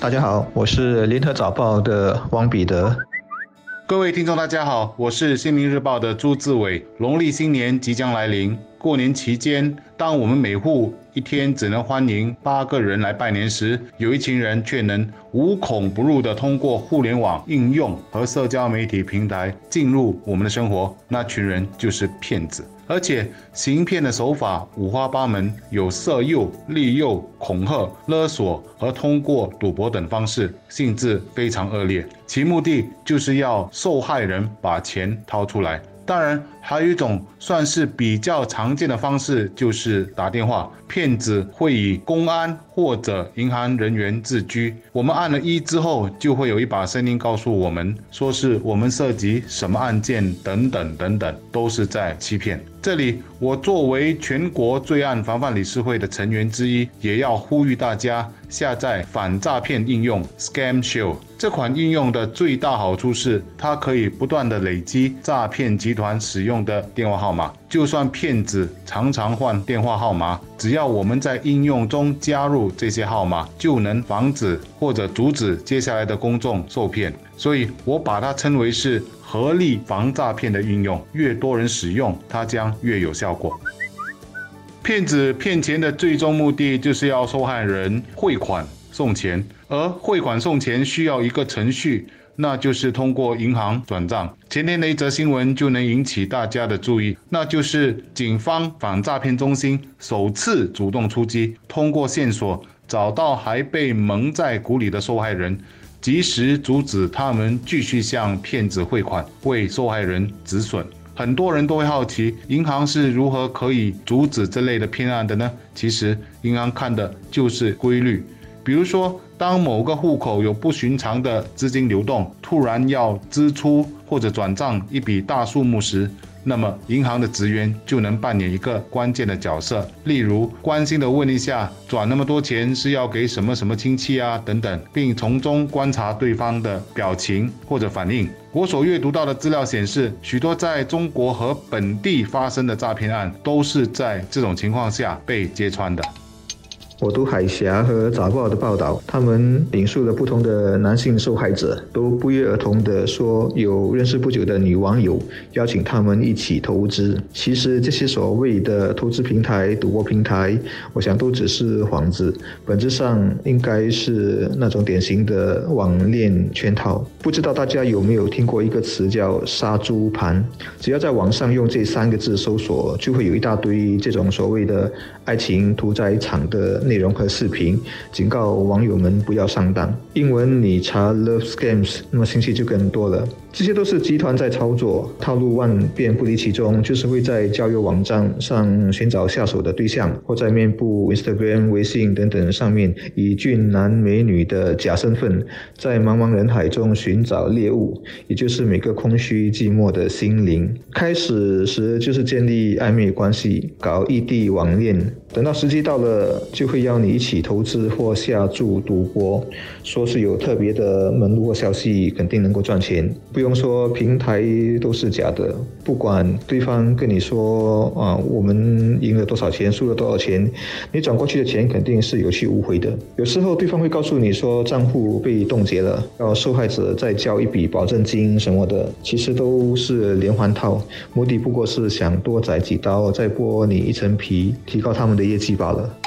大家好，我是联合早报的汪彼得。各位听众，大家好，我是新民日报的朱志伟。农历新年即将来临，过年期间，当我们每户一天只能欢迎八个人来拜年时，有一群人却能无孔不入地通过互联网应用和社交媒体平台进入我们的生活。那群人就是骗子。而且行骗的手法五花八门，有色诱、利诱、恐吓、勒索和通过赌博等方式，性质非常恶劣。其目的就是要受害人把钱掏出来。当然，还有一种算是比较常见的方式，就是打电话。骗子会以公安或者银行人员自居，我们按了一之后，就会有一把声音告诉我们，说是我们涉及什么案件等等等等，都是在欺骗。这里，我作为全国罪案防范理事会的成员之一，也要呼吁大家下载反诈骗应用 Scam Shield。这款应用的最大好处是，它可以不断的累积诈骗集团使用的电话号码。就算骗子常常换电话号码，只要我们在应用中加入这些号码，就能防止或者阻止接下来的公众受骗。所以我把它称为是合力防诈骗的应用。越多人使用，它将越有效果。骗子骗钱的最终目的就是要受害人汇款送钱，而汇款送钱需要一个程序。那就是通过银行转账。前天的一则新闻就能引起大家的注意，那就是警方反诈骗中心首次主动出击，通过线索找到还被蒙在鼓里的受害人，及时阻止他们继续向骗子汇款，为受害人止损。很多人都会好奇，银行是如何可以阻止这类的骗案的呢？其实，银行看的就是规律。比如说，当某个户口有不寻常的资金流动，突然要支出或者转账一笔大数目时，那么银行的职员就能扮演一个关键的角色，例如关心的问一下，转那么多钱是要给什么什么亲戚啊等等，并从中观察对方的表情或者反应。我所阅读到的资料显示，许多在中国和本地发生的诈骗案，都是在这种情况下被揭穿的。我读海峡和早报的报道，他们引述了不同的男性受害者，都不约而同地说有认识不久的女网友邀请他们一起投资。其实这些所谓的投资平台、赌博平台，我想都只是幌子，本质上应该是那种典型的网恋圈套。不知道大家有没有听过一个词叫“杀猪盘”？只要在网上用这三个字搜索，就会有一大堆这种所谓的爱情屠宰场的。内容和视频，警告网友们不要上当。英文你查 love scams，那么信息就更多了。这些都是集团在操作，套路万变不离其宗，就是会在交友网站上寻找下手的对象，或在面部、Instagram、微信等等上面以俊男美女的假身份，在茫茫人海中寻找猎物，也就是每个空虚寂寞的心灵。开始时就是建立暧昧关系，搞异地网恋，等到时机到了，就会邀你一起投资或下注赌博，说是有特别的门路或消息，肯定能够赚钱。不用说，平台都是假的。不管对方跟你说啊，我们赢了多少钱，输了多少钱，你转过去的钱肯定是有去无回的。有时候对方会告诉你说账户被冻结了，要受害者再交一笔保证金什么的，其实都是连环套，目的不过是想多宰几刀，再剥你一层皮，提高他们的业绩罢了。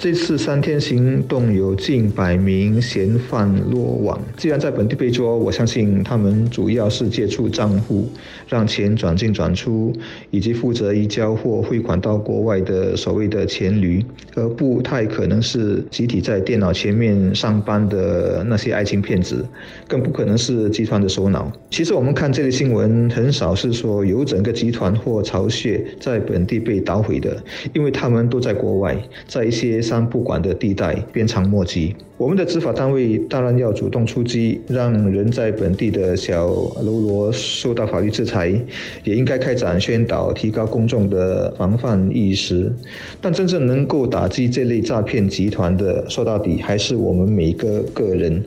这次三天行动有近百名嫌犯落网。既然在本地被捉，我相信他们主要是借出账户，让钱转进转出，以及负责移交或汇款到国外的所谓的钱驴，而不太可能是集体在电脑前面上班的那些爱情骗子，更不可能是集团的首脑。其实我们看这类新闻，很少是说有整个集团或巢穴在本地被捣毁的，因为他们都在国外，在一些。三不管的地带，鞭长莫及。我们的执法单位当然要主动出击，让人在本地的小喽啰受到法律制裁，也应该开展宣导，提高公众的防范意识。但真正能够打击这类诈骗集团的，说到底还是我们每个个人。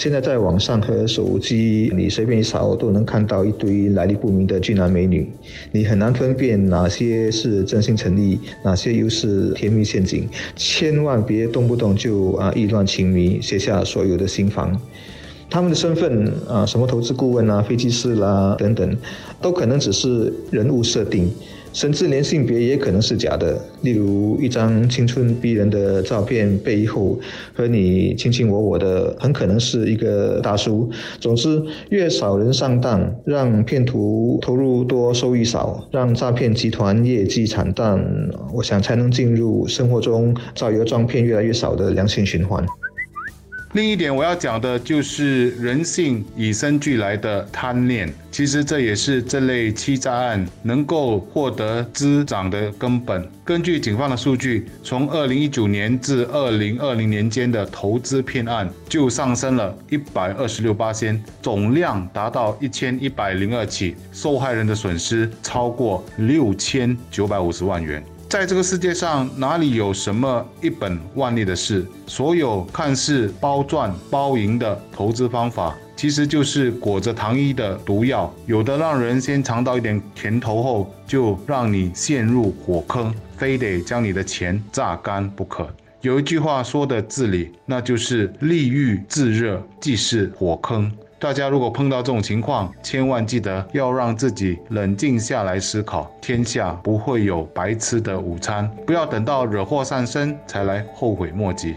现在在网上和手机，你随便一扫都能看到一堆来历不明的俊男美女，你很难分辨哪些是真心诚意，哪些又是甜蜜陷阱。千万别动不动就啊意乱情迷，写下所有的心房。他们的身份啊，什么投资顾问啊、飞机师啦等等，都可能只是人物设定，甚至连性别也可能是假的。例如一张青春逼人的照片背后，和你卿卿我我的，很可能是一个大叔。总之，越少人上当，让骗徒投入多收益少，让诈骗集团业绩惨淡，我想才能进入生活中造谣撞骗越来越少的良性循环。另一点我要讲的就是人性与生俱来的贪念，其实这也是这类欺诈案能够获得滋长的根本。根据警方的数据，从二零一九年至二零二零年间的投资骗案就上升了一百二十六八千，总量达到一千一百零二起，受害人的损失超过六千九百五十万元。在这个世界上，哪里有什么一本万利的事？所有看似包赚包赢的投资方法，其实就是裹着糖衣的毒药。有的让人先尝到一点甜头后，就让你陷入火坑，非得将你的钱榨干不可。有一句话说的至理，那就是利欲自热即是火坑。大家如果碰到这种情况，千万记得要让自己冷静下来思考。天下不会有白吃的午餐，不要等到惹祸上身才来后悔莫及。